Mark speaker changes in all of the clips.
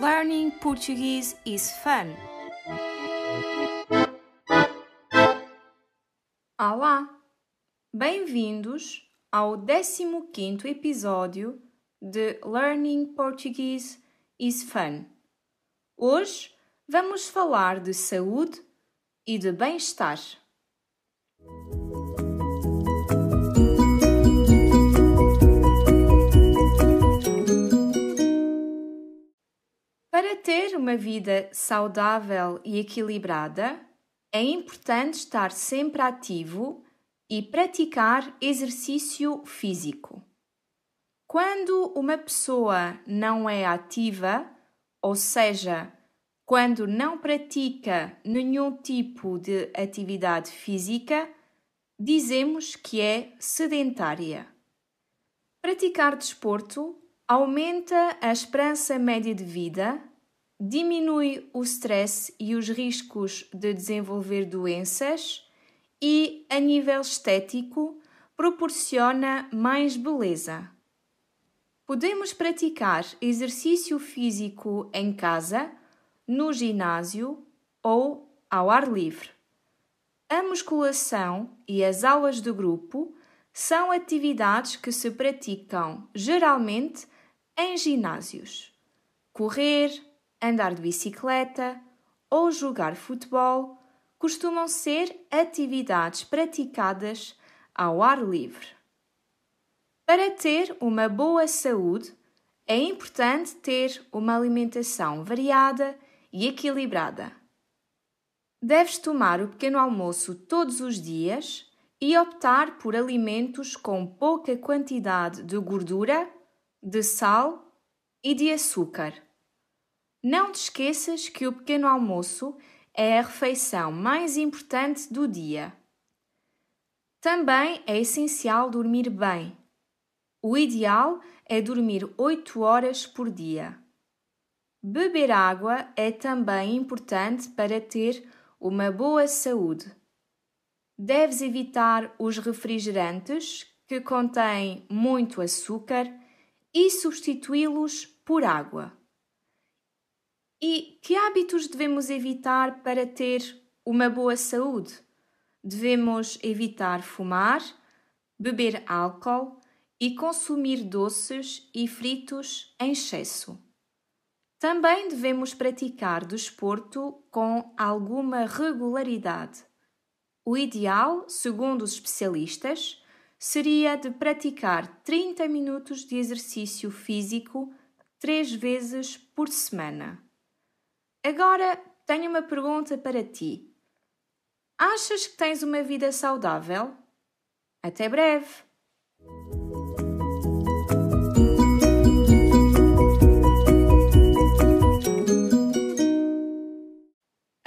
Speaker 1: Learning Portuguese is fun. Olá! Bem-vindos ao 15º episódio de Learning Portuguese is fun. Hoje vamos falar de saúde e de bem-estar. Para ter uma vida saudável e equilibrada, é importante estar sempre ativo e praticar exercício físico. Quando uma pessoa não é ativa, ou seja, quando não pratica nenhum tipo de atividade física, dizemos que é sedentária. Praticar desporto aumenta a esperança média de vida, diminui o stress e os riscos de desenvolver doenças e, a nível estético, proporciona mais beleza. Podemos praticar exercício físico em casa, no ginásio ou ao ar livre. A musculação e as aulas de grupo são atividades que se praticam geralmente em ginásios. Correr, andar de bicicleta ou jogar futebol costumam ser atividades praticadas ao ar livre. Para ter uma boa saúde, é importante ter uma alimentação variada e equilibrada. Deves tomar o pequeno almoço todos os dias e optar por alimentos com pouca quantidade de gordura de sal e de açúcar. Não te esqueças que o pequeno almoço é a refeição mais importante do dia. Também é essencial dormir bem. O ideal é dormir 8 horas por dia. Beber água é também importante para ter uma boa saúde. Deves evitar os refrigerantes que contêm muito açúcar e substituí-los por água. E que hábitos devemos evitar para ter uma boa saúde? Devemos evitar fumar, beber álcool e consumir doces e fritos em excesso. Também devemos praticar desporto com alguma regularidade. O ideal, segundo os especialistas, seria de praticar 30 minutos de exercício físico três vezes por semana. Agora tenho uma pergunta para ti. Achas que tens uma vida saudável? Até breve!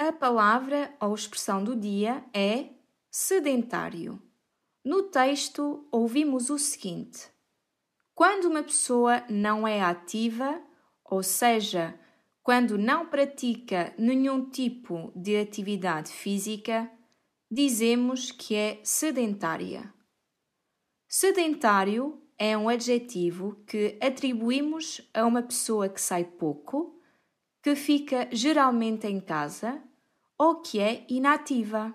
Speaker 1: A palavra ou expressão do dia é sedentário. No texto, ouvimos o seguinte: quando uma pessoa não é ativa, ou seja, quando não pratica nenhum tipo de atividade física, dizemos que é sedentária. Sedentário é um adjetivo que atribuímos a uma pessoa que sai pouco, que fica geralmente em casa ou que é inativa.